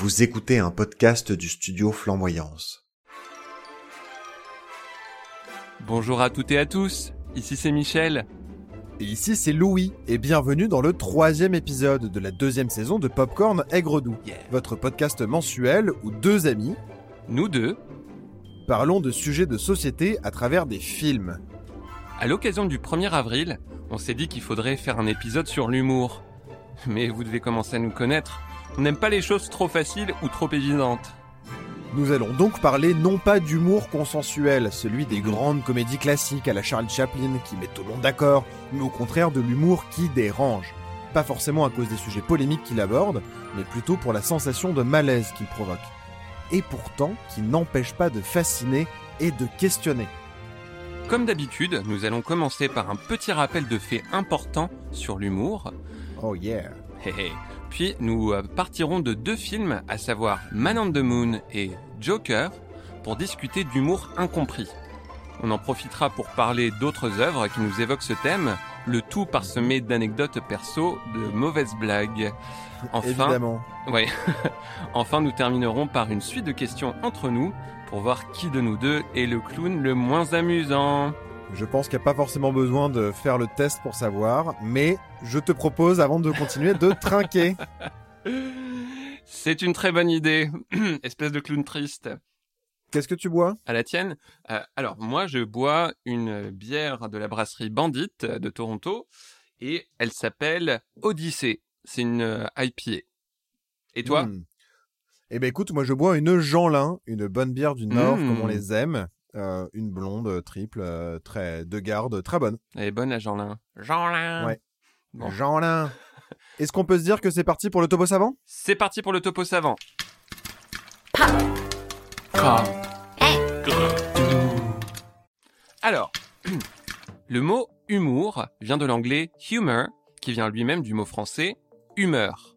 Vous écoutez un podcast du studio Flamboyance. Bonjour à toutes et à tous, ici c'est Michel. Et ici c'est Louis, et bienvenue dans le troisième épisode de la deuxième saison de Popcorn Aigre Doux, votre podcast mensuel où deux amis, Nous deux, parlons de sujets de société à travers des films. à l'occasion du 1er avril, on s'est dit qu'il faudrait faire un épisode sur l'humour. Mais vous devez commencer à nous connaître. On n'aime pas les choses trop faciles ou trop évidentes. Nous allons donc parler non pas d'humour consensuel, celui des grandes comédies classiques à la Charlie Chaplin qui met tout le monde d'accord, mais au contraire de l'humour qui dérange. Pas forcément à cause des sujets polémiques qu'il aborde, mais plutôt pour la sensation de malaise qu'il provoque. Et pourtant qui n'empêche pas de fasciner et de questionner. Comme d'habitude, nous allons commencer par un petit rappel de faits importants sur l'humour. Oh yeah. Puis nous euh, partirons de deux films, à savoir Man on the Moon et Joker, pour discuter d'humour incompris. On en profitera pour parler d'autres œuvres qui nous évoquent ce thème, le tout parsemé d'anecdotes perso, de mauvaises blagues. Enfin, Évidemment. ouais. enfin, nous terminerons par une suite de questions entre nous pour voir qui de nous deux est le clown le moins amusant. Je pense qu'il n'y a pas forcément besoin de faire le test pour savoir, mais je te propose, avant de continuer, de trinquer. C'est une très bonne idée, espèce de clown triste. Qu'est-ce que tu bois? À la tienne Euh, Alors, moi, je bois une bière de la brasserie Bandit euh, de Toronto et elle s'appelle Odyssée. C'est une euh, IPA. Et toi? Hmm. Eh ben écoute, moi je bois une Jeanlin, une bonne bière du Nord Hmm. comme on les aime. Euh, une blonde euh, triple, euh, très de garde, très bonne. Elle est bonne, la Jeanlin. Jeanlin Ouais. Bon. Jeanlin. Est-ce qu'on peut se dire que c'est parti pour le topo savant? C'est parti pour le topo savant. Alors, le mot humour vient de l'anglais humor, qui vient lui-même du mot français humeur.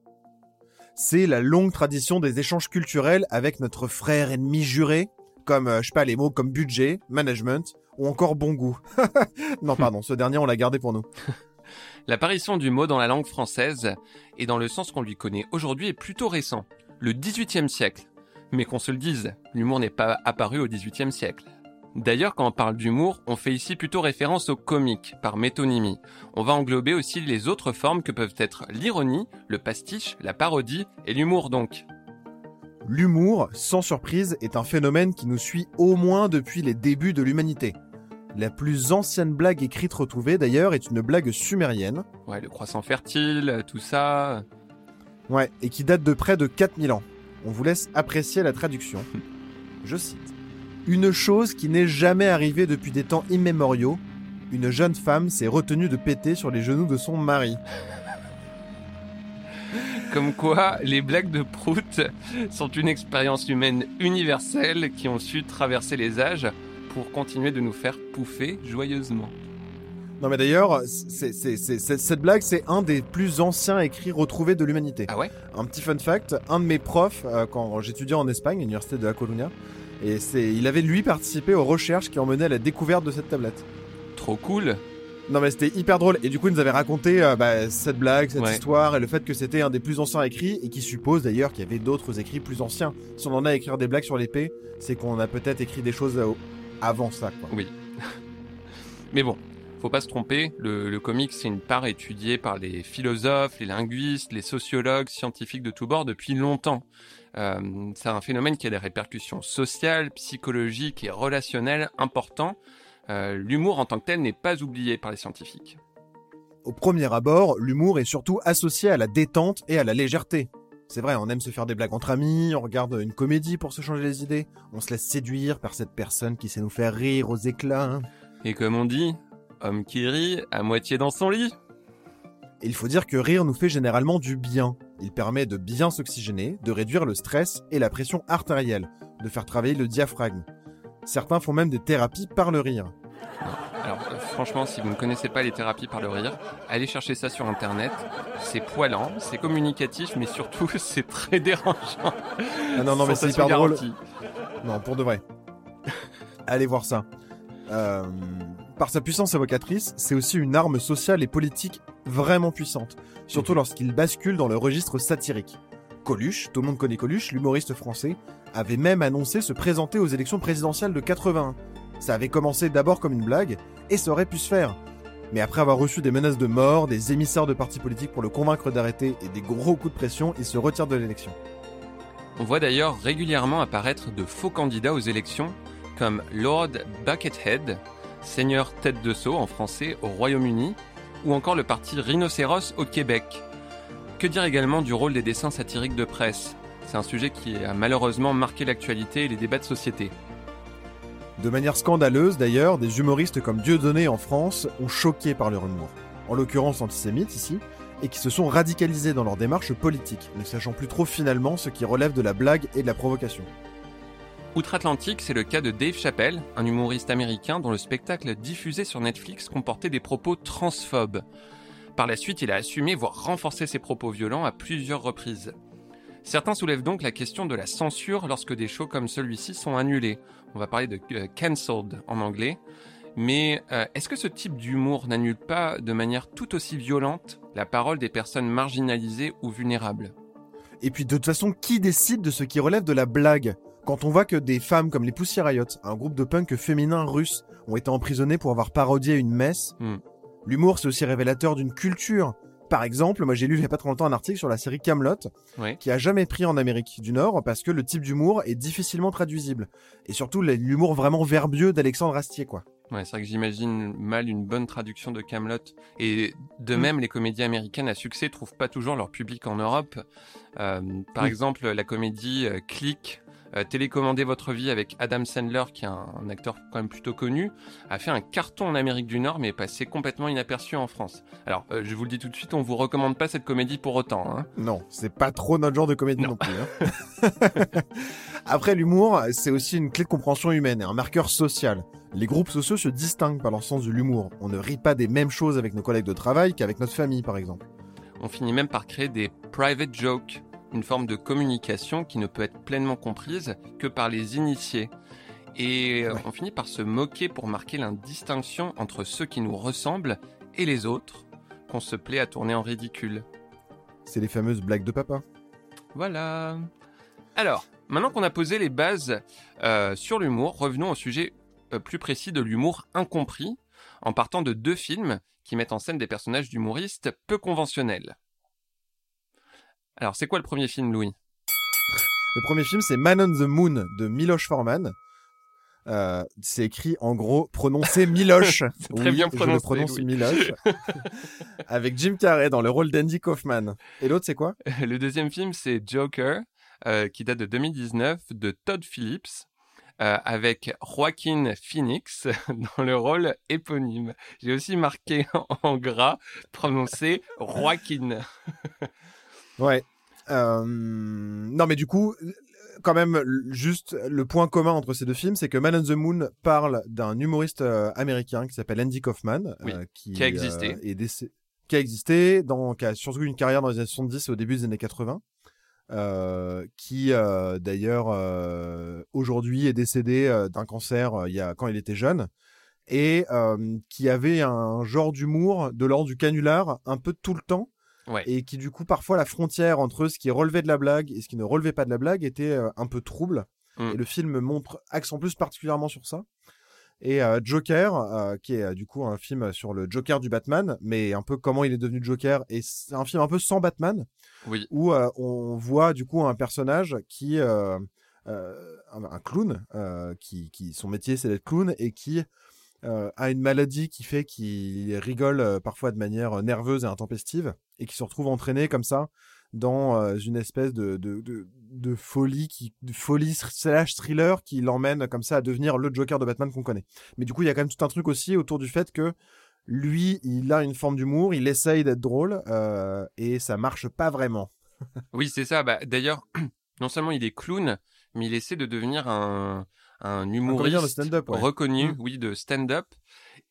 C'est la longue tradition des échanges culturels avec notre frère ennemi juré, comme, euh, je sais pas, les mots comme budget, management ou encore bon goût. non, pardon, ce dernier on l'a gardé pour nous. L'apparition du mot dans la langue française et dans le sens qu'on lui connaît aujourd'hui est plutôt récent, le XVIIIe siècle. Mais qu'on se le dise, l'humour n'est pas apparu au XVIIIe siècle. D'ailleurs, quand on parle d'humour, on fait ici plutôt référence au comique, par métonymie. On va englober aussi les autres formes que peuvent être l'ironie, le pastiche, la parodie et l'humour donc. L'humour, sans surprise, est un phénomène qui nous suit au moins depuis les débuts de l'humanité. La plus ancienne blague écrite retrouvée d'ailleurs est une blague sumérienne, Ouais, le croissant fertile, tout ça. ouais, et qui date de près de 4000 ans. On vous laisse apprécier la traduction. Je cite. Une chose qui n'est jamais arrivée depuis des temps immémoriaux, une jeune femme s'est retenue de péter sur les genoux de son mari. Comme quoi, les blagues de Prout sont une expérience humaine universelle qui ont su traverser les âges pour continuer de nous faire pouffer joyeusement. Non mais d'ailleurs, c'est- c'est- c'est- c'est- cette blague, c'est un des plus anciens écrits retrouvés de l'humanité. Ah ouais? Un petit fun fact, un de mes profs, euh, quand j'étudiais en Espagne, à l'université de La Coruña, et c'est, il avait lui participé aux recherches qui ont mené à la découverte de cette tablette. Trop cool Non mais c'était hyper drôle, et du coup il nous avait raconté euh, bah, cette blague, cette Ouais. histoire, et le fait que c'était un des plus anciens écrits, et qui suppose d'ailleurs qu'il y avait d'autres écrits plus anciens. Si on en a à écrire des blagues sur l'épée, c'est qu'on a peut-être écrit des choses euh, avant ça, quoi. Oui. Mais bon, faut pas se tromper, le, le comics c'est une part étudiée par les philosophes, les linguistes, les sociologues, scientifiques de tous bords depuis longtemps. Euh, c'est un phénomène qui a des répercussions sociales, psychologiques et relationnelles importantes. Euh, L'humour en tant que tel n'est pas oublié par les scientifiques. Au premier abord, l'humour est surtout associé à la détente et à la légèreté. C'est vrai, on aime se faire des blagues entre amis, on regarde une comédie pour se changer les idées, on se laisse séduire par cette personne qui sait nous faire rire aux éclats. hein. Et comme on dit, homme qui rit, à moitié dans son lit. Il faut dire que rire nous fait généralement du bien. Il permet de bien s'oxygéner, de réduire le stress et la pression artérielle, de faire travailler le diaphragme. Certains font même des thérapies par le rire. Alors euh, franchement, si vous ne connaissez pas les thérapies par le rire, allez chercher ça sur internet. C'est poilant, c'est communicatif, mais surtout c'est très dérangeant. Ah non, non, mais c'est hyper drôle. Non, pour de vrai. Allez voir ça. Euh, par sa puissance évocatrice, c'est aussi une arme sociale et politique vraiment puissante, surtout Mhm. lorsqu'il bascule dans le registre satirique. Coluche, tout le monde connaît Coluche, l'humoriste français, avait même annoncé se présenter aux élections présidentielles de 81. Ça avait commencé d'abord comme une blague, et ça aurait pu se faire. Mais après avoir reçu des menaces de mort, des émissaires de partis politiques pour le convaincre d'arrêter et des gros coups de pression, il se retire de l'élection. On voit d'ailleurs régulièrement apparaître de faux candidats aux élections, comme Lord Buckethead, seigneur tête de seau en français au Royaume-Uni, ou encore le parti Rhinocéros au Québec. Que dire également du rôle des dessins satiriques de presse? C'est un sujet qui a malheureusement marqué l'actualité et les débats de société. De manière scandaleuse d'ailleurs, des humoristes comme Dieudonné en France ont choqué par leur humour, en l'occurrence antisémites ici, et qui se sont radicalisés dans leur démarche politique, ne sachant plus trop finalement ce qui relève de la blague et de la provocation. Outre-Atlantique, c'est le cas de Dave Chappelle, un humoriste américain dont le spectacle diffusé sur Netflix comportait des propos transphobes. Par la suite, il a assumé, voire renforcé ses propos violents à plusieurs reprises. Certains soulèvent donc la question de la censure lorsque des shows comme celui-ci sont annulés. On va parler de euh, cancelled en anglais. Mais euh, est-ce que ce type d'humour n'annule pas de manière tout aussi violente la parole des personnes marginalisées ou vulnérables? Et puis de toute façon, qui décide de ce qui relève de la blague? Quand on voit que des femmes comme les Pussy Riot, un groupe de punk féminin russe, ont été emprisonnées pour avoir parodié une messe, Hmm. l'humour c'est aussi révélateur d'une culture. Par exemple, moi j'ai lu il y a pas trop longtemps un article sur la série Camelot, Ouais. qui a jamais pris en Amérique du Nord parce que le type d'humour est difficilement traduisible. Et surtout l'humour vraiment verbieux d'Alexandre Astier, quoi. Ouais, c'est vrai que j'imagine mal une bonne traduction de Camelot. Et de Mm. même, les comédies américaines à succès trouvent pas toujours leur public en Europe. Euh, par exemple, la comédie euh, Click, euh, Télécommandez votre vie avec Adam Sandler, qui est un, un acteur quand même plutôt connu, a fait un carton en Amérique du Nord, mais est passé complètement inaperçu en France. Alors, euh, je vous le dis tout de suite, on vous recommande pas cette comédie pour autant. Hein. Non, c'est pas trop notre genre de comédie non, Non. plus. hein. Après, l'humour, c'est aussi une clé de compréhension humaine et un marqueur social. Les groupes sociaux se distinguent par leur sens de l'humour. On ne rit pas des mêmes choses avec nos collègues de travail qu'avec notre famille, par exemple. On finit même par créer des private jokes, une forme de communication qui ne peut être pleinement comprise que par les initiés. Et euh, Ouais. on finit par se moquer pour marquer l'indistinction entre ceux qui nous ressemblent et les autres, qu'on se plaît à tourner en ridicule. C'est les fameuses blagues de papa. Voilà. Alors, maintenant qu'on a posé les bases euh, sur l'humour, revenons au sujet euh, plus précis de l'humour incompris, en partant de deux films qui mettent en scène des personnages d'humoristes peu conventionnels. Alors, c'est quoi le premier film, Louis? Le premier film, c'est Man on the Moon de Miloš Forman. Euh, c'est écrit en gros prononcé Miloche. Très bien je le prononcé, prononce Louis. Miloche. Avec Jim Carrey dans le rôle d'Andy Kaufman. Et l'autre, c'est quoi? Le deuxième film, c'est Joker, euh, qui date de 2019, de Todd Phillips, euh, avec Joaquin Phoenix dans le rôle éponyme. J'ai aussi marqué en gras, prononcé Joaquin. Ouais. Euh, Non, mais du coup, quand même, juste le point commun entre ces deux films, c'est que Man on the Moon parle d'un humoriste euh, américain qui s'appelle Andy Kaufman, Oui, euh, qui, qui a existé. euh, est décé- qui a existé, dans, qui a surtout eu une carrière dans les années 70 et au début des années 80. euh, qui euh, d'ailleurs euh, aujourd'hui est décédé d'un cancer il y a, quand il était jeune et euh, qui avait un genre d'humour de l'ordre du canular un peu tout le temps Ouais. et qui du coup parfois la frontière entre ce qui relevait de la blague et ce qui ne relevait pas de la blague était euh, un peu trouble Mm. et le film montre accent plus particulièrement sur ça et euh, Joker euh, qui est euh, du coup un film sur le Joker du Batman mais un peu comment il est devenu Joker et c'est un film un peu sans Batman Oui. où on voit du coup un personnage qui un, un clown qui, qui son métier c'est d'être clown et qui euh, a une maladie qui fait qu'il rigole euh, parfois de manière euh, nerveuse et intempestive et qui se retrouve entraîné comme ça dans euh, une espèce de, de, de, folie qui de folie slash thriller qui l'emmène comme ça à devenir le Joker de Batman qu'on connaît. Mais du coup, il y a quand même tout un truc aussi autour du fait que lui, il a une forme d'humour, il essaye d'être drôle et ça marche pas vraiment. Oui, c'est ça. Bah, D'ailleurs, non seulement il est clown, mais il essaie de devenir un, un humoriste comédien de stand-up, ouais. reconnu, Mm. oui, de stand-up.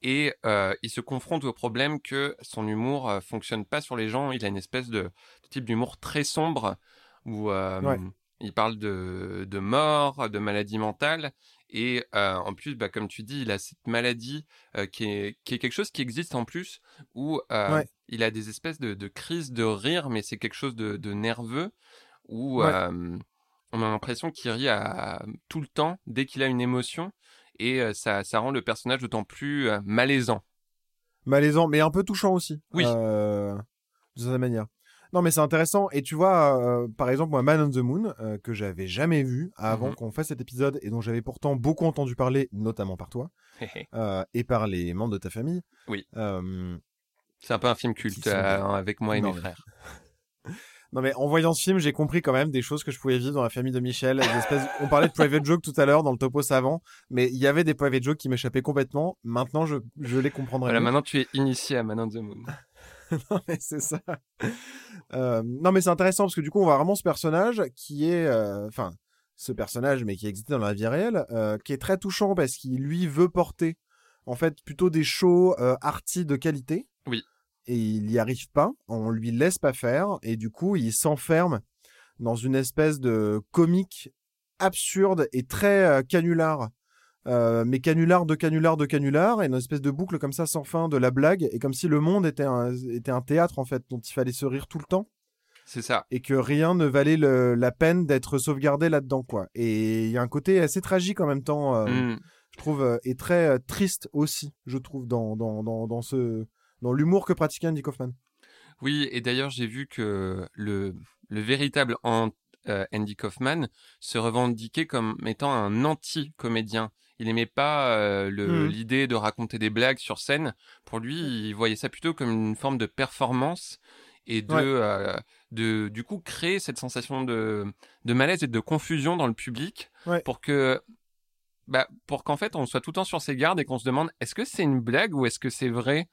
Et euh, il se confronte au problème que son humour euh, fonctionne pas sur les gens. Il a une espèce de, de type d'humour très sombre où euh, Ouais. il parle de, de mort, de maladie mentale. Et euh, en plus, bah, comme tu dis, il a cette maladie euh, qui, est, qui est quelque chose qui existe en plus, où euh, Ouais. il a des espèces de, de crises de rire, mais c'est quelque chose de, de nerveux, où Ouais. Euh, on a l'impression qu'il rit à, tout le temps dès qu'il a une émotion et euh, ça, ça rend le personnage d'autant plus euh, malaisant. malaisant, mais un peu touchant aussi. Oui. Euh, de cette manière. Non, mais c'est intéressant. Et tu vois, euh, par exemple, moi, Man on the Moon, euh, que j'avais jamais vu avant Mhm. qu'on fasse cet épisode et dont j'avais pourtant beaucoup entendu parler, notamment par toi euh, et par les membres de ta famille. Oui. Euh, C'est un peu un film culte sont euh, avec moi et Non, mes frères. Non, mais en voyant ce film, j'ai compris quand même des choses que je pouvais vivre dans la famille de Michel. des espèces- On parlait de private joke tout à l'heure dans le topo savant, mais il y avait des private jokes qui m'échappaient complètement. Maintenant, je, je les comprendrai. Voilà, mieux. maintenant tu es initié à Man on the Moon. non, mais c'est ça. Euh, non, mais c'est intéressant parce que du coup, on voit vraiment ce personnage qui est, euh, enfin, ce personnage, mais qui existe dans la vie réelle, euh, qui est très touchant parce qu'il lui veut porter, en fait, plutôt des shows arty de qualité. Oui. Et il y arrive pas, on lui laisse pas faire, et du coup, il s'enferme dans une espèce de comique absurde et très euh, canular. Euh, mais canular de canular de canular, et une espèce de boucle comme ça sans fin de la blague, et comme si le monde était un, était un théâtre en fait, dont il fallait se rire tout le temps, C'est ça. et que rien ne valait le- la peine d'être sauvegardé là-dedans quoi. Et il y a un côté assez tragique en même temps, euh, Mm. je trouve, et très triste aussi, je trouve, dans, dans, dans, dans ce dans l'humour que pratiquait Andy Kaufman. Oui, et d'ailleurs, j'ai vu que le, le véritable euh, Andy Kaufman se revendiquait comme étant un anti-comédien. Il n'aimait pas euh, Mhm. l'idée de raconter des blagues sur scène. Pour lui, il voyait ça plutôt comme une forme de performance et de, Ouais. euh, de du coup, créer cette sensation de, de malaise et de confusion dans le public Ouais. pour que bah, pour qu'en fait on soit tout le temps sur ses gardes et qu'on se demande est-ce que c'est une blague ou est-ce que c'est vrai?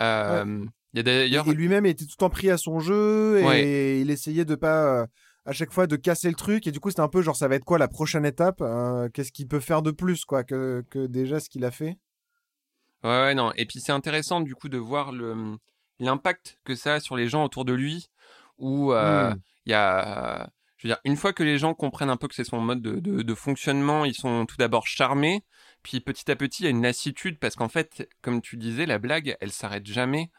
Euh, Il d'ailleurs Et lui-même était tout le temps pris à son jeu et Ouais. il essayait de pas euh, à chaque fois de casser le truc et du coup c'était un peu genre ça va être quoi la prochaine étape euh, Qu'est-ce qu'il peut faire de plus quoi que, que déjà ce qu'il a fait? Ouais, ouais, non. Et puis c'est intéressant du coup de voir le l'impact que ça a sur les gens autour de lui, où euh, il Mm. y a, je veux dire, une fois que les gens comprennent un peu que c'est son mode de, de, de fonctionnement, ils sont tout d'abord charmés, puis petit à petit il y a une lassitude parce qu'en fait, comme tu disais, la blague, elle s'arrête jamais.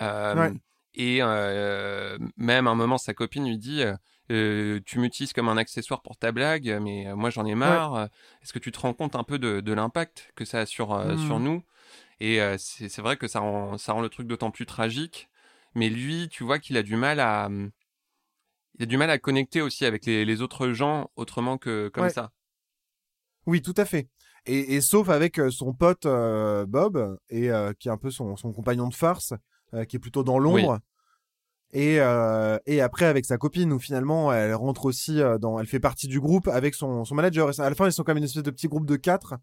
Euh, Ouais. Et euh, même à un moment, sa copine lui dit. euh, tu m'utilises comme un accessoire pour ta blague, mais moi j'en ai marre. Est-ce que tu te rends compte un peu de, de l'impact que ça a sur, euh, Mm. sur nous? Et c'est c'est vrai que ça rend, ça rend le truc d'autant plus tragique. Mais lui, tu vois qu'il a du mal à, il a du mal à connecter aussi avec les, les autres gens autrement que comme Ouais. ça. Oui, tout à fait. Et, et sauf avec euh, son pote euh, Bob, et euh, qui est un peu son, son compagnon de farce, euh, qui est plutôt dans l'ombre. Et, et après avec sa copine, où finalement elle rentre aussi dans, elle fait partie du groupe avec son, son manager. Et à la fin, ils sont comme une espèce de petit groupe de quatre,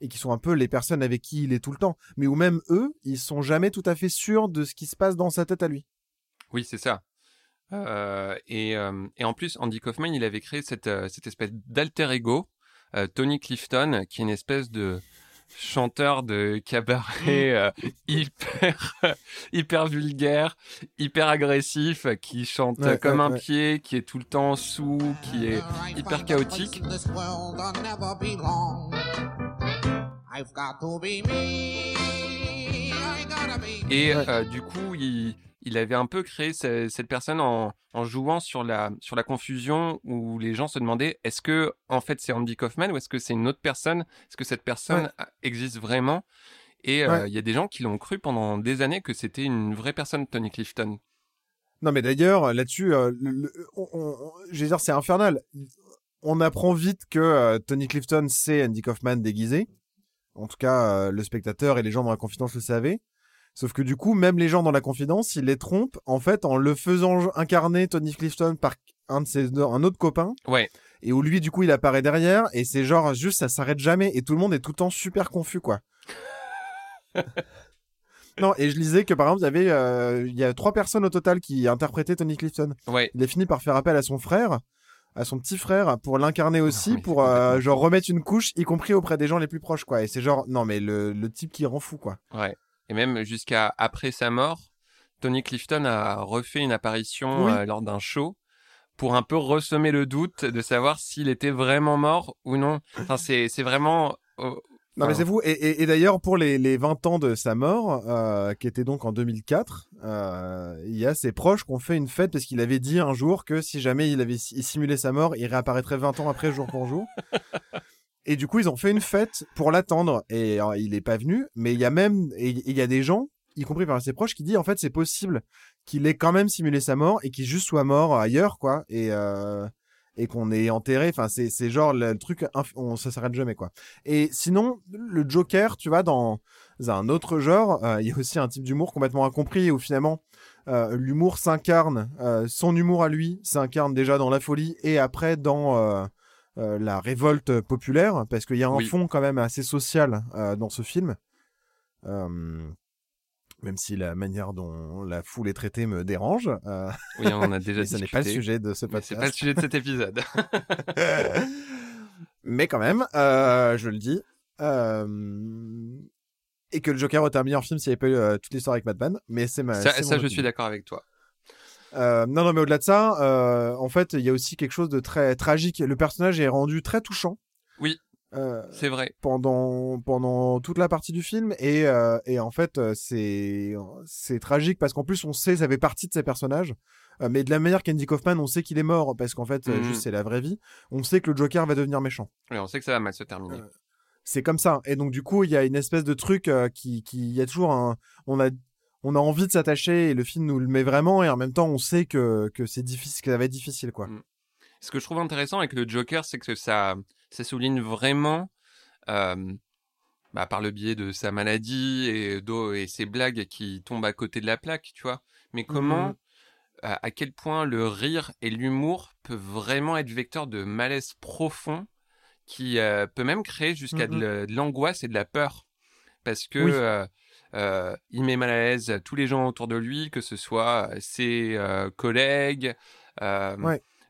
et qui sont un peu les personnes avec qui il est tout le temps. Mais où même eux, ils sont jamais tout à fait sûrs de ce qui se passe dans sa tête à lui. Oui, c'est ça. Euh, et, euh, et en plus, Andy Kaufman, il avait créé cette, cette espèce d'alter ego, euh, Tony Clifton, qui est une espèce de chanteur de cabaret euh, hyper hyper vulgaire, hyper agressif, qui chante Ouais, comme ouais, un ouais. pied, qui est tout le temps sous, qui est hyper chaotique. Et euh, du coup, il, il avait un peu créé ce- cette personne en, en jouant sur la, sur la confusion où les gens se demandaient est-ce que en fait c'est Andy Kaufman ou est-ce que c'est une autre personne? Est-ce que cette personne Ouais. existe vraiment? Et euh, il Ouais. y a des gens qui l'ont cru pendant des années que c'était une vraie personne, Tony Clifton. Non, mais d'ailleurs, là-dessus, euh, je veux dire, c'est infernal. On apprend vite que euh, Tony Clifton, c'est Andy Kaufman déguisé. En tout cas, le spectateur et les gens dans la confidence le savaient. Sauf que du coup, même les gens dans la confidence, ils les trompent, en fait, en le faisant incarner Tony Clifton par un de ses, un autre copain. Ouais. Et où lui, du coup, il apparaît derrière, et c'est genre, juste, ça s'arrête jamais, et tout le monde est tout le temps super confus, quoi. non, et je lisais que, par exemple, il y avait, euh, il y a trois personnes au total qui interprétaient Tony Clifton Ouais. il a fini par faire appel à son frère, à son petit frère, pour l'incarner aussi, pour euh, genre remettre une couche, y compris auprès des gens les plus proches, quoi. Et c'est genre, non, mais le, le type qui rend fou, quoi. Ouais. Et même jusqu'à après sa mort, Tony Clifton a refait une apparition Oui. euh, lors d'un show pour un peu ressemer le doute de savoir s'il était vraiment mort ou non. Enfin, c'est c'est vraiment. euh, Non, mais c'est fou. Et, et, et d'ailleurs, pour les, les 20 ans de sa mort, euh, qui était donc en 2004, euh, il y a ses proches qui ont fait une fête parce qu'il avait dit un jour que si jamais il avait il simulé sa mort, il réapparaîtrait 20 ans après, jour pour jour. et du coup, ils ont fait une fête pour l'attendre. Et alors, il est pas venu, mais il y a même, il y a des gens, y compris par ses proches, qui disent en fait c'est possible qu'il ait quand même simulé sa mort et qu'il juste soit mort ailleurs, quoi. Et euh, et qu'on ait enterré. Enfin, c'est, c'est genre le, truc, on, ça s'arrête jamais, quoi. Et sinon, le Joker, tu vois, dans un autre genre, euh, il y a aussi un type d'humour complètement incompris où finalement, euh, l'humour s'incarne, euh, son humour à lui s'incarne déjà dans la folie et après dans la révolte populaire, parce qu'il y a un fond quand même assez social dans ce film même si la manière dont la foule est traitée me dérange. Euh... Oui, on en a déjà discuté. Ce n'est pas le sujet de ce podcast. C'est pas le sujet de cet épisode. Mais quand même, euh, je le dis. Euh... Et que le Joker aurait un meilleur film s'il n'y avait pas eu euh, toute l'histoire avec Batman. Mais c'est ma. Ça, ça je suis d'accord avec toi. Euh, non, non, mais au-delà de ça, euh, en fait, il y a aussi quelque chose de très tragique. Le personnage est rendu très touchant. Oui. Euh, c'est vrai. Pendant pendant toute la partie du film et et en fait c'est c'est tragique parce qu'en plus on sait ça fait partie de ces personnages mais de la manière qu'Andy Kaufman on sait qu'il est mort parce qu'en fait juste mm. c'est la vraie vie on sait que le Joker va devenir méchant. Oui on sait que ça va mal se terminer. c'est comme ça et donc du coup il y a une espèce de truc qui qui il y a toujours un on a on a envie de s'attacher et le film nous le met vraiment et en même temps on sait que que c'est difficile que ça va être difficile quoi. Mm. Ce que je trouve intéressant avec le Joker c'est que ça ça souligne vraiment, euh, bah, par le biais de sa maladie et, et ses blagues qui tombent à côté de la plaque, tu vois. Mais comment, mmh à, quel point le rire et l'humour peuvent vraiment être vecteurs de malaise profond qui euh, peut même créer jusqu'à mmh de l'angoisse et de la peur. Parce que euh, euh, il met mal à l'aise tous les gens autour de lui, que ce soit ses collègues,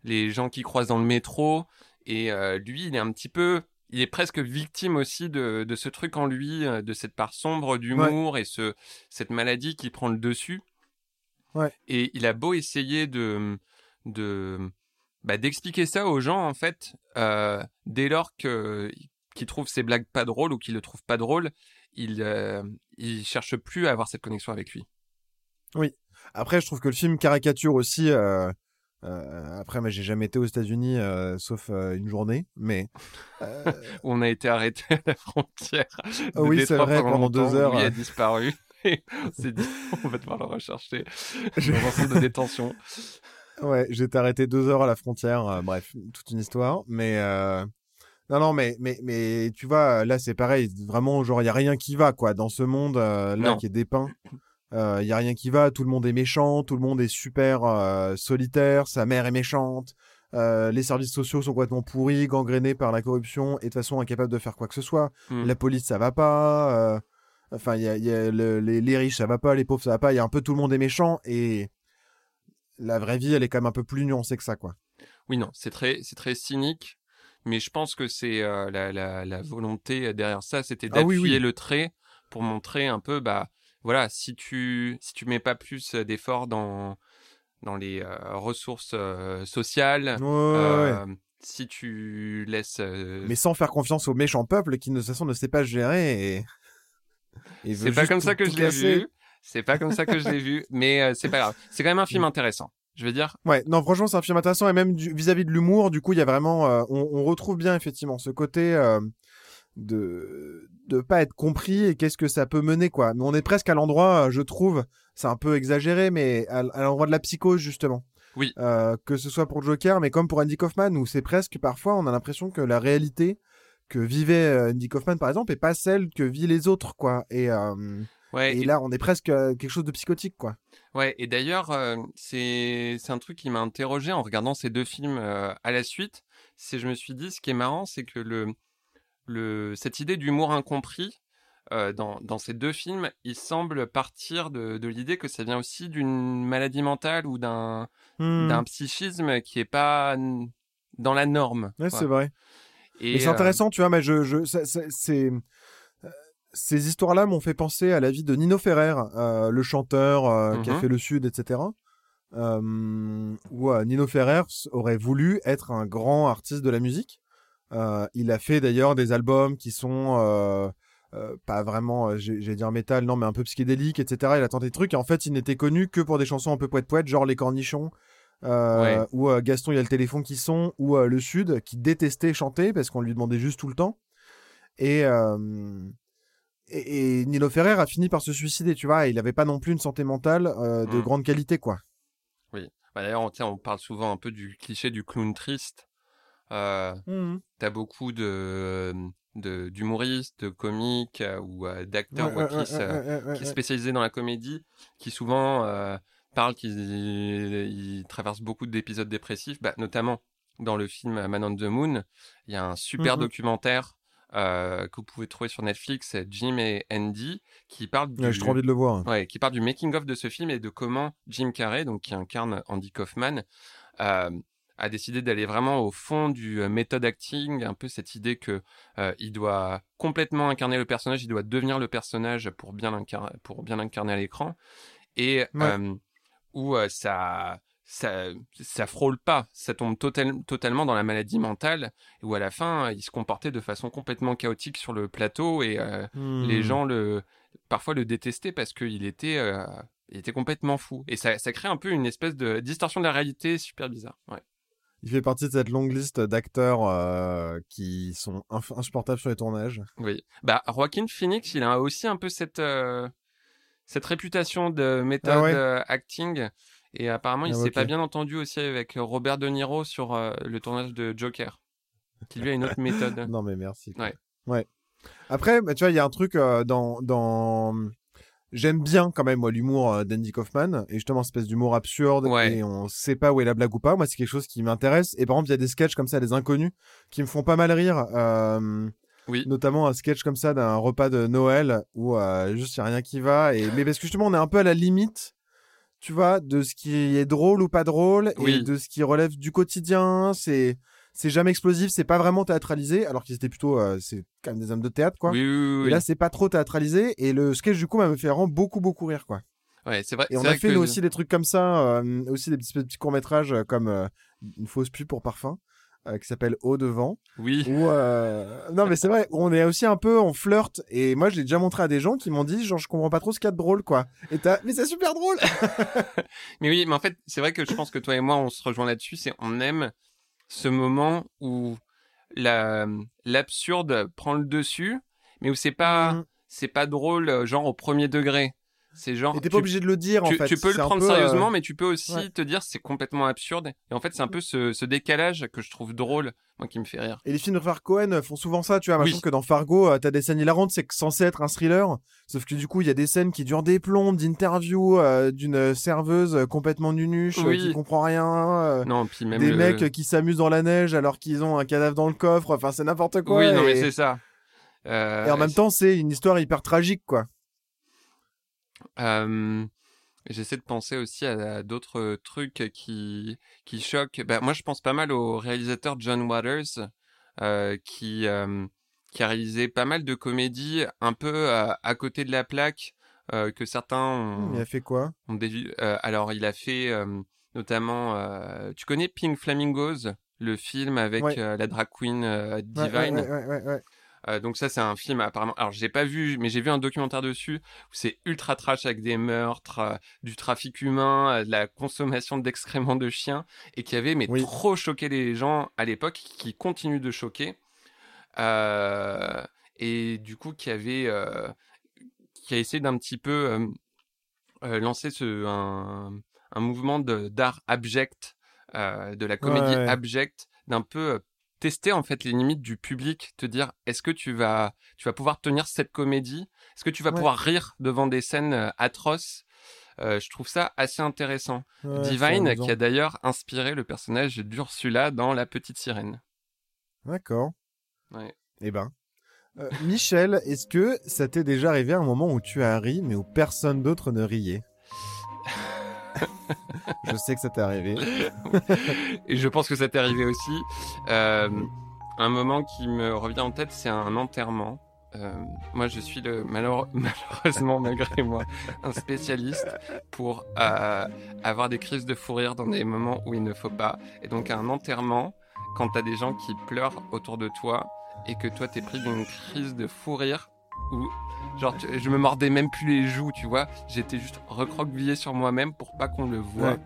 les gens qui croisent dans le métro. Et euh, lui, il est un petit peu, il est presque victime aussi de, de ce truc en lui, euh, de cette part sombre d'humour et ce, cette maladie qui prend le dessus. Ouais. Et il a beau essayer de, de, bah, d'expliquer ça aux gens, en fait, euh, dès lors que, qu'ils trouvent ses blagues pas drôles ou qu'ils le trouvent pas drôle, il, euh, il cherche plus à avoir cette connexion avec lui. Oui. Après, je trouve que le film caricature aussi euh, euh, après, moi, j'ai jamais été aux États-Unis, euh, sauf une journée, mais on a été arrêté à la frontière. Oh oui, c'est vrai, pendant deux heures. il a disparu. on s'est dit, on va devoir le rechercher. Centre de détention. Ouais, j'ai été arrêté deux heures à la frontière. bref, toute une histoire, mais. Non, non, mais, mais, mais tu vois, là, c'est pareil. Vraiment, genre, il y a rien qui va, quoi, dans ce monde là qui est dépeint. Il euh, y a rien qui va, tout le monde est méchant, tout le monde est super euh, solitaire, sa mère est méchante, euh, les services sociaux sont complètement pourris, gangrénés par la corruption et de toute façon incapables de faire quoi que ce soit. La police ça va pas, enfin il y a, y a les, les, riches ça va pas, les pauvres ça va pas, il y a un peu tout le monde est méchant et la vraie vie elle est quand même un peu plus nuancée que ça quoi. Oui non, c'est très c'est très cynique, mais je pense que c'est la, la, la, volonté derrière ça, c'était ah d'appuyer le trait pour montrer un peu bah voilà, si tu si tu mets pas plus d'efforts dans dans les ressources sociales, si tu laisses. Mais sans faire confiance au méchant peuple qui de toute façon ne sait pas gérer et. c'est pas comme ça que je l'ai vu. C'est pas comme ça que je l'ai vu, mais c'est pas grave. C'est quand même un film intéressant. Je veux dire. Ouais, non, franchement, c'est un film intéressant et même vis-à-vis de l'humour, du coup, il y a vraiment, on, on, retrouve bien effectivement ce côté de de pas être compris et qu'est-ce que ça peut mener quoi. Mais on est presque à l'endroit, euh, je trouve, c'est un peu exagéré, mais à, l'endroit de la psychose justement. Oui. Euh, que ce soit pour Joker, mais comme pour Andy Kaufman, où c'est presque parfois on a l'impression que la réalité que vivait euh, Andy Kaufman par exemple est pas celle que vit les autres quoi. Et Ouais, et, là, on est presque quelque chose de psychotique, quoi. Ouais, et d'ailleurs, c'est c'est un truc qui m'a interrogé en regardant ces deux films à la suite. C'est je me suis dit, ce qui est marrant, c'est que le cette idée d'humour incompris euh, dans, ces deux films, il semble partir de, l'idée que ça vient aussi d'une maladie mentale ou d'un hmm. psychisme qui est pas dans la norme. Ouais, c'est vrai. Et c'est euh, intéressant, tu vois, mais je, je c'est euh, ces histoires-là m'ont fait penser à la vie de Nino Ferrer, le chanteur qui a mhm. fait le Sud, etc. où Nino Ferrer aurait voulu être un grand artiste de la musique. Euh, il a fait d'ailleurs des albums qui sont euh, euh, pas vraiment, j'ai dire métal, non, mais un peu psychédélique, etc. Il a tenté des trucs. Et en fait, il n'était connu que pour des chansons un peu poète poète, genre Les Cornichons. ou Gaston, il y a le téléphone qui sont, ou Le Sud, qui détestait chanter parce qu'on lui demandait juste tout le temps. Et, et, Nilo Ferrer a fini par se suicider, tu vois. Il n'avait pas non plus une santé mentale de mmh. grande qualité, quoi. Oui. Bah, d'ailleurs, on, on parle souvent un peu du cliché du clown triste. Euh, mmh T'as beaucoup de d'humoristes, de, comiques euh, ou euh, d'acteurs qui, sont spécialisés dans la comédie, qui souvent euh, parlent qu'ils traversent beaucoup d'épisodes dépressifs, bah, notamment dans le film Man on the Moon. Il y a un super mmh documentaire euh, que vous pouvez trouver sur Netflix, Jim et Andy, qui parlent du... J'ai trop envie de le voir. Ouais, qui parle du making of de ce film et de comment Jim Carrey, donc qui incarne Andy Kaufman, euh, a décidé d'aller vraiment au fond du euh, méthode acting, un peu cette idée que il doit complètement incarner le personnage, il doit devenir le personnage pour bien l'incarner, pour bien l'incarner à l'écran, et où ça ça, ça frôle pas, ça tombe totalement dans la maladie mentale, où à la fin, il se comportait de façon complètement chaotique sur le plateau et euh, les hmm. gens le, parfois le détestaient parce qu'il était, euh, il était complètement fou. Et ça, ça crée un peu une espèce de distorsion de la réalité super bizarre. Ouais. Il fait partie de cette longue liste d'acteurs euh, qui sont insupportables sur les tournages. Oui. Bah, Joaquin Phoenix, il a aussi un peu cette, cette réputation de méthode ah acting. Et apparemment, il ah, s'est pas bien entendu aussi avec Robert De Niro sur euh, le tournage de Joker, qui lui a une autre méthode. non, mais merci. Ouais. ouais. Après, bah, tu vois, il y a un truc euh, dans, dans... J'aime bien quand même moi l'humour euh, d'Andy Kaufman et justement cette espèce d'humour absurde et on sait pas où est la blague ou pas. Moi c'est quelque chose qui m'intéresse et par exemple il y a des sketchs comme ça des inconnus qui me font pas mal rire. Oui. Notamment un sketch comme ça d'un repas de Noël où juste il y a rien qui va et mais parce que justement on est un peu à la limite tu vois, de ce qui est drôle ou pas drôle, et de ce qui relève du quotidien. C'est c'est jamais explosif, c'est pas vraiment théâtralisé, alors qu'ils étaient plutôt, euh, c'est quand même des hommes de théâtre, quoi. Oui, oui, et là, c'est pas trop théâtralisé, et le sketch du coup m'a fait vraiment beaucoup, beaucoup rire, quoi. Ouais, c'est vrai. Et on a fait aussi des trucs comme ça, euh, aussi des petits, petits courts métrages euh, comme une fausse pub pour parfum. Euh, qui s'appelle Au devant. Oui. Euh, non mais c'est vrai, on est aussi un peu on flirte et moi je l'ai déjà montré à des gens qui m'ont dit genre je comprends pas trop ce qu'il y a de drôle quoi. Et t'as mais c'est super drôle. mais oui, mais en fait c'est vrai que je pense que toi et moi on se rejoint là-dessus, c'est on aime ce moment où la l'absurde prend le dessus, mais où c'est pas mmh. c'est pas drôle genre au premier degré. C'est genre. Et t'es pas obligé de le dire, en fait. Tu peux le prendre sérieusement, euh, mais tu peux aussi te dire c'est complètement absurde. Et en fait, c'est un peu ce, décalage que je trouve drôle, moi, qui me fait rire. Et les films de Fargo Cohen font souvent ça, tu vois. Oui. que dans Fargo, euh, t'as des scènes hilarantes, c'est censé être un thriller. Sauf que du coup, il y a des scènes qui durent des plombs d'interview euh, d'une serveuse complètement nunuche, qui comprend rien. non, puis même. Des mecs qui s'amusent dans la neige alors qu'ils ont un cadavre dans le coffre. Enfin, c'est n'importe quoi. Oui, non, mais c'est ça. et en même temps, c'est une histoire hyper tragique, quoi. J'essaie de penser aussi à, d'autres trucs qui, qui choquent. Bah, moi, je pense pas mal au réalisateur John Waters, qui, qui a réalisé pas mal de comédies un peu à, côté de la plaque, que certains ont. Il a fait quoi? Alors, il a fait notamment. tu connais Pink Flamingos, le film avec la drag queen Divine? ouais, euh, donc ça, c'est un film apparemment. Alors, j'ai pas vu, mais j'ai vu un documentaire dessus où c'est ultra trash avec des meurtres, euh, du trafic humain, euh, de la consommation d'excréments de chiens, et qui avait mais trop choqué les gens à l'époque, qui continue de choquer. et du coup, qui avait, qui a essayé d'un petit peu lancer ce un, un mouvement d'art abject, de la comédie abjecte, d'un peu tester en fait les limites du public, te dire est-ce que tu vas tu vas pouvoir tenir cette comédie, est-ce que tu vas pouvoir rire devant des scènes euh, atroces? Euh, je trouve ça assez intéressant. Divine qui a d'ailleurs inspiré le personnage d'Ursula dans La Petite Sirène. D'accord. Ouais. Eh ben. Euh, Michel, est-ce que ça t'est déjà arrivé un moment où tu as ri mais où personne d'autre ne riait? je sais que ça t'est arrivé. Et je pense que ça t'est arrivé aussi. Euh, un moment qui me revient en tête, c'est un enterrement. Euh, moi, je suis le malheureusement malgré moi un spécialiste pour euh, avoir des crises de fou rire dans des moments où il ne faut pas. Et donc, un enterrement, quand t'as des gens qui pleurent autour de toi et que toi t'es pris d'une crise de fou rire où genre tu- je me mordais même plus les joues, tu vois. J'étais juste recroquevillé sur moi-même pour pas qu'on le voie. Ouais.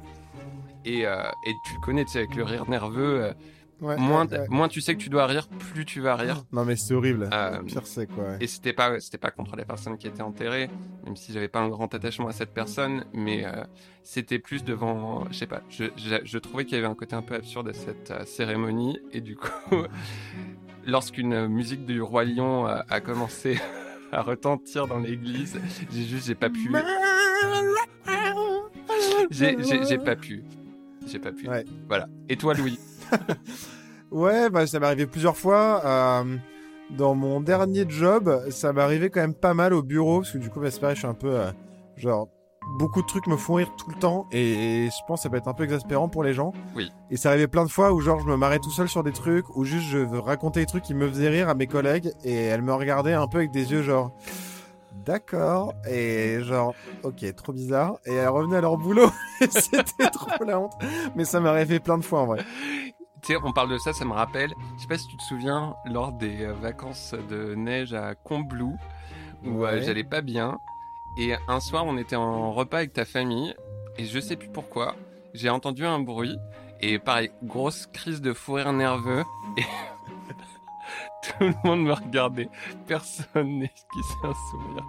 Et, euh, et tu le connais, tu sais, avec le rire nerveux, euh, Ouais, moins, ouais, moins tu sais que tu dois rire, plus tu vas rire. Non mais c'est horrible. Euh, pire c'est quoi. Et c'était pas, c'était pas contre les personnes qui étaient enterrées, même si j'avais pas un grand attachement à cette personne, mais euh, c'était plus devant, je sais pas, je, je, je trouvais qu'il y avait un côté un peu absurde à cette euh, cérémonie, et du coup, lorsqu'une musique du roi lion a, a commencé à retentir dans l'église, j'ai juste, j'ai pas pu, j'ai, pas pu, j'ai pas pu. Ouais. Voilà. Et toi, Louis? Ouais, bah ça m'est arrivé plusieurs fois. euh, dans mon dernier job, ça m'est arrivé quand même pas mal au bureau, parce que du coup, bah, c'est pareil, je suis un peu... euh, genre, beaucoup de trucs me font rire tout le temps, et, et je pense que ça peut être un peu exaspérant pour les gens. Oui. Et ça arrivait plein de fois où genre je me marrais tout seul sur des trucs, ou juste je racontais des trucs qui me faisaient rire à mes collègues, et elles me regardaient un peu avec des yeux genre... D'accord, et genre, ok, trop bizarre, et elles revenaient à leur boulot, et c'était trop la honte. Mais ça m'est arrivé plein de fois en vrai. Tu sais, on parle de ça, ça me rappelle. Je sais pas si tu te souviens, lors des euh, vacances de neige à Combloux, où euh, j'allais pas bien. Et un soir, on était en repas avec ta famille, et je sais plus pourquoi, j'ai entendu un bruit, et pareil, grosse crise de fou rire nerveux, et tout le monde me regardait. Personne n'est qui sait un sourire.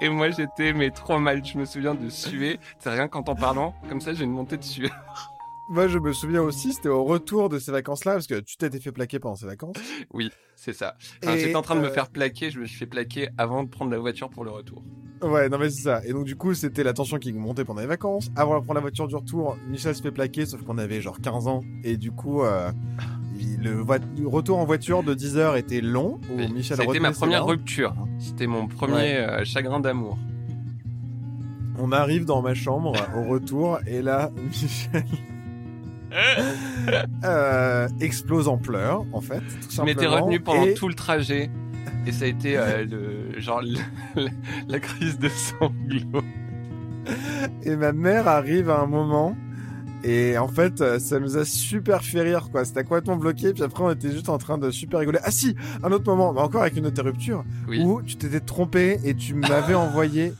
Et moi, j'étais, mais trop mal. Je me souviens de suer. C'est rien qu'en t'en parlant. Comme ça, j'ai une montée de sueur. Moi, je me souviens aussi, c'était au retour de ces vacances-là, parce que tu t'étais fait plaquer pendant ces vacances. Oui, c'est ça. Enfin, J'étais en train de me euh, faire plaquer, je me suis fait plaquer avant de prendre la voiture pour le retour. Ouais, non mais c'est ça. Et donc du coup, c'était la tension qui montait pendant les vacances. Avant de prendre la voiture du retour, Michel se fait plaquer, sauf qu'on avait genre 15 ans. Et du coup, euh, le, retour en voiture de 10 heures était long. Michel C'était ma première rupture. C'était mon premier Ouais. euh, chagrin d'amour. On arrive dans ma chambre au retour, et là, Michel euh, explose en pleurs, en fait. Tout Je m'étais retenu pendant Et- tout le trajet. Et ça a été euh, le, genre le- la, la crise de sanglots. Et ma mère arrive à un moment. Et en fait, euh, ça nous a super fait rire, quoi. C'était complètement bloqué. Puis après, on était juste en train de super rigoler. Ah si, un autre moment, mais encore avec une autre rupture, Oui. où tu t'étais trompé et tu m'avais envoyé,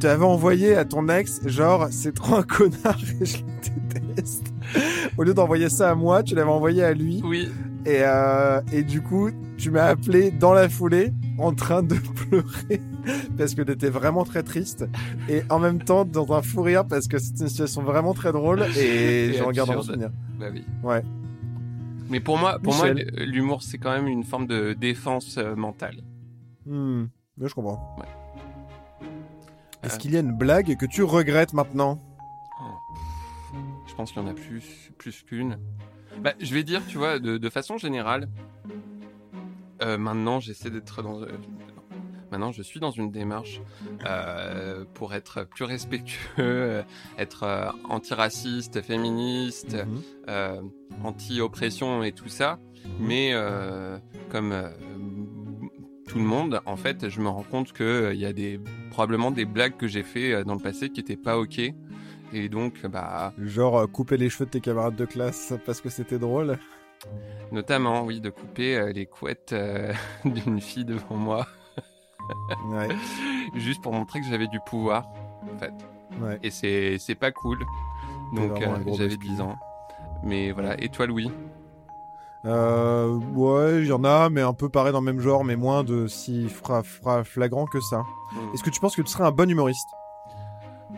tu avais envoyé à ton ex, genre, c'est trop un connard et je le déteste. Au lieu d'envoyer ça à moi, tu l'avais envoyé à lui. Oui, Et, euh, et du coup, tu m'as appelé dans la foulée, en train de pleurer, parce que t'étais vraiment très triste. Et en même temps, dans un fou rire, parce que c'était une situation vraiment très drôle, et, Et j'en garde un souvenir. bah oui. Ouais. Mais pour moi, pour moi, l'humour c'est quand même une forme de défense euh, mentale. Hmm, je comprends. Ouais. Est-ce Euh. qu'il y a une blague que tu regrettes maintenant? Pense qu'il y en a plus, plus qu'une. Bah, je vais dire, tu vois, de, de façon générale, euh, maintenant j'essaie d'être dans. euh, maintenant, je suis dans une démarche euh, pour être plus respectueux, être antiraciste, féministe, Mhm. anti-oppression et tout ça. Mais euh, comme tout le monde, en fait, je me rends compte que il y a des probablement des blagues que j'ai fait dans le passé qui étaient pas ok. Et donc, bah, Genre euh, couper les cheveux de tes camarades de classe parce que c'était drôle. notamment, oui, de couper euh, les couettes euh, d'une fille devant moi, Ouais, juste pour montrer que j'avais du pouvoir, en fait. ouais. Et c'est c'est pas cool. Donc, j'avais bascule. 10 ans. Mais voilà. Et toi, Louis? Euh, ouais, il y en a, mais un peu pareil dans le même genre, mais moins de si fra- fra- flagrant que ça. Hmm. Est-ce que tu penses que tu serais un bon humoriste?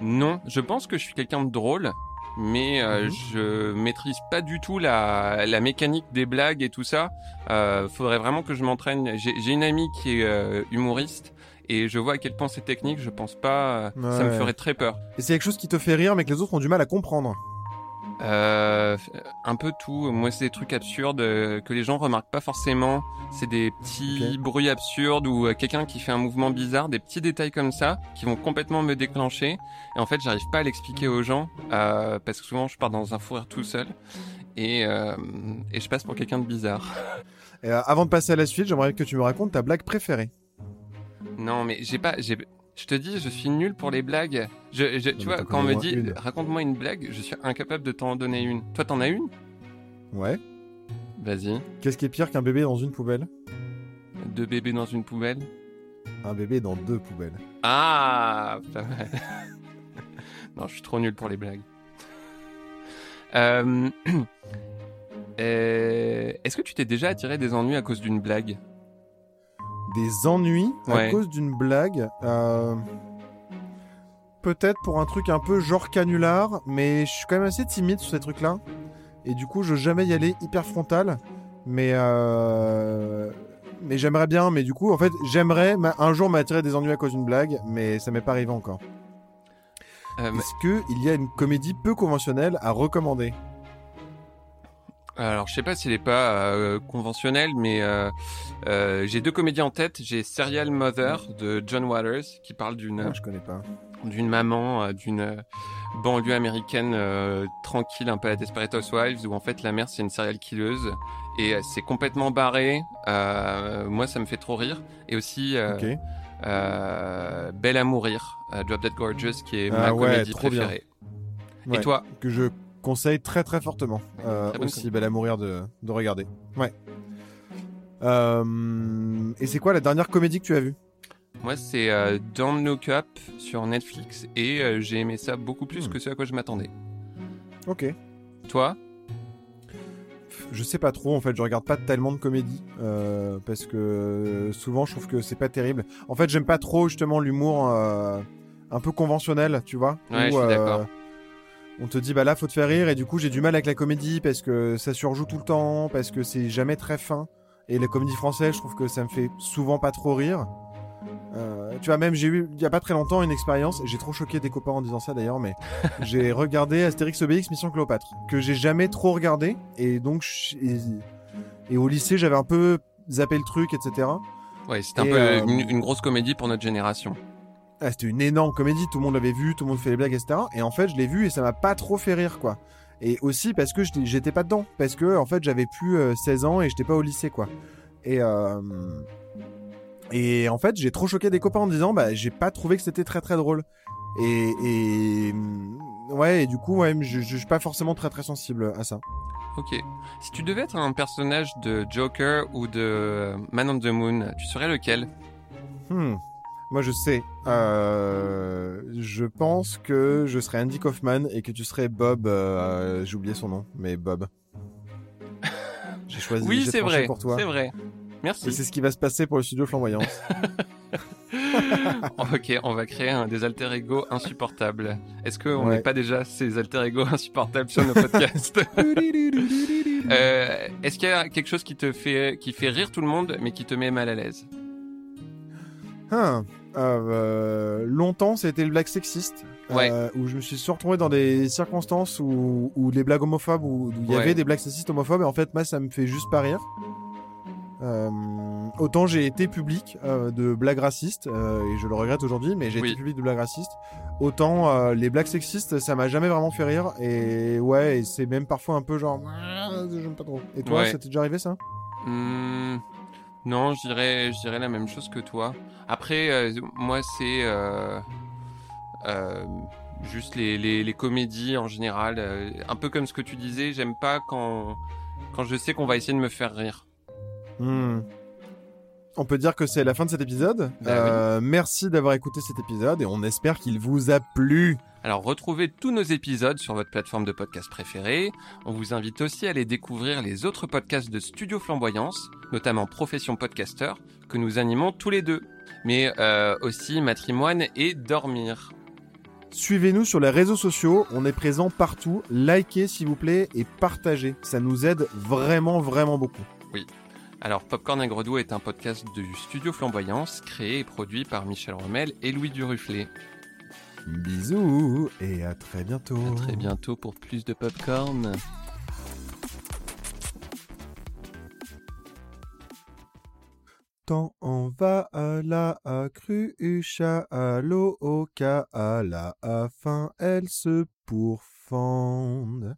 Non, je pense que je suis quelqu'un de drôle, mais euh, Mhm. je maîtrise pas du tout la, la mécanique des blagues et tout ça. Euh, faudrait vraiment que je m'entraîne. J'ai une amie qui est euh, humoriste et je vois à quel point c'est technique. Je pense pas. euh, Ça me ferait très peur. Et c'est quelque chose qui te fait rire, mais que les autres ont du mal à comprendre. Euh, un peu tout. Moi, c'est des trucs absurdes euh, que les gens remarquent pas forcément. C'est des petits bruits absurdes ou euh, quelqu'un qui fait un mouvement bizarre, des petits détails comme ça qui vont complètement me déclencher. Et en fait, j'arrive pas à l'expliquer aux gens parce que souvent, je pars dans un fou rire tout seul et, et je passe pour quelqu'un de bizarre. Et avant de passer à la suite, j'aimerais que tu me racontes ta blague préférée. Non, mais j'ai pas. J'ai... Je te dis, je suis nul pour les blagues. Je, je- tu vois, quand on me dit une. raconte-moi une blague, je suis incapable de t'en donner une. Toi, t'en as une? Ouais. Vas-y. Qu'est-ce qui est pire qu'un bébé dans une poubelle? Deux bébés dans une poubelle Un bébé dans deux poubelles. Ah Pas mal. non, je suis trop nul pour les blagues. Euh, euh, Est-ce que tu t'es déjà attiré des ennuis à cause d'une blague? Des ennuis Ouais. à cause d'une blague. euh, Peut-être pour un truc un peu genre canular, mais je suis quand même assez timide sur ces trucs-là. Et du coup, je veux jamais y aller hyper frontal. Mais euh... mais j'aimerais bien. Mais du coup, en fait, j'aimerais un jour m'attirer des ennuis à cause d'une blague, mais ça m'est pas arrivé encore. Euh, Est-ce que il y a une comédie peu conventionnelle à recommander? Alors, je sais pas s'il est pas euh, conventionnel, mais euh, euh, j'ai deux comédies en tête. J'ai Serial Mother de John Waters, qui parle d'une Ah, Je connais pas. d'une maman d'une banlieue américaine tranquille, un peu à la Desperate Housewives, où en fait la mère c'est une serial killeuse et c'est complètement barré. Moi, ça me fait trop rire. Et aussi Belle à mourir, Drop Dead Gorgeous, qui est Ah ma ouais, comédie bien. préférée. Ouais. Et toi? que je conseille très très fortement. Euh, Très aussi belle à mourir de, de regarder. Ouais. Euh, et c'est quoi la dernière comédie que tu as vue? Moi, c'est euh, Don't Look Up sur Netflix et euh, j'ai aimé ça beaucoup plus Hmm. que ce à quoi je m'attendais. Ok. Toi? Je sais pas trop en fait, je regarde pas tellement de comédies parce que souvent je trouve que c'est pas terrible. En fait, j'aime pas trop justement l'humour un peu conventionnel, tu vois. Ouais, où, je suis d'accord. On te dit bah là faut te faire rire et du coup j'ai du mal avec la comédie parce que ça surjoue tout le temps, parce que c'est jamais très fin. Et la comédie française, je trouve que ça me fait souvent pas trop rire. Euh, tu vois, même j'ai eu il y a pas très longtemps une expérience, j'ai trop choqué des copains en disant ça d'ailleurs, mais j'ai regardé Astérix Obélix Mission Cléopâtre, que j'ai jamais trop regardé, et donc et, et au lycée j'avais un peu zappé le truc, etc. Ouais, c'était un peu euh, une, une grosse comédie pour notre génération. Ah, c'était une énorme comédie, tout le monde l'avait vu, tout le monde fait les blagues, etc. Et en fait, je l'ai vu et ça m'a pas trop fait rire, quoi. Et aussi parce que j'étais- pas dedans, parce que en fait, j'avais plus euh, 16 ans et j'étais pas au lycée, quoi. Et euh, et en fait, j'ai trop choqué des copains en disant, bah, j'ai pas trouvé que c'était très très drôle. Et, et ouais, et du coup, ouais, je, je suis pas forcément très très sensible à ça. Ok. Si tu devais être un personnage de Joker ou de Man on the Moon, tu serais lequel? Hmm. Moi, je sais. Euh, je pense que je serais Andy Kaufman et que tu serais Bob. euh, J'ai oublié son nom, mais Bob. J'ai choisi. Oui, c'est vrai. pour toi. C'est vrai. Et Merci. c'est ce qui va se passer pour le studio Flamboyance. ok, on va créer un des alter ego insupportables. Est-ce qu'on Ouais. n'est pas déjà ces alter ego insupportables sur nos podcasts Euh, Est-ce qu'il y a quelque chose qui te fait qui fait rire tout le monde, mais qui te met mal à l'aise? Hein, euh, longtemps, c'était le blague sexiste. Ouais. euh, où je me suis surtout retrouvé dans des circonstances où, où les blagues homophobes, où il y Ouais. avait des blagues sexistes homophobes, et en fait, moi, ça me fait juste pas rire. Euh, autant j'ai été public de blagues racistes, et je le regrette aujourd'hui, mais j'ai Oui. été public de blagues racistes. Autant les blagues sexistes, ça m'a jamais vraiment fait rire, et ouais, et c'est même parfois un peu genre, j'aime pas trop. Et toi, Ouais. ça t'est déjà arrivé ça? Hmm, Non, je dirais, je dirais la même chose que toi. Après, euh, moi, c'est euh, euh, juste les, les, les comédies en général. euh, un peu comme ce que tu disais, j'aime pas quand, quand je sais qu'on va essayer de me faire rire. Hmm. On peut dire que c'est la fin de cet épisode. Bah Euh, Merci d'avoir écouté cet épisode et on espère qu'il vous a plu. Alors, retrouvez tous nos épisodes sur votre plateforme de podcast préférée. On vous invite aussi à aller découvrir les autres podcasts de Studio Flamboyance, notamment Profession Podcaster, que nous animons tous les deux. Mais euh, aussi Matrimoine et Dormir. Suivez-nous sur les réseaux sociaux, on est présent partout. Likez s'il vous plaît et partagez. Ça nous aide vraiment vraiment beaucoup. Alors, Popcorn et Gredou est un podcast du Studio Flamboyance, créé et produit par Michel Romel et Louis Duruflé. Bisous et à très bientôt. À très bientôt pour plus de Popcorn. Tant on va à la cruche à l'eau au cas à la fin elle se pourfende.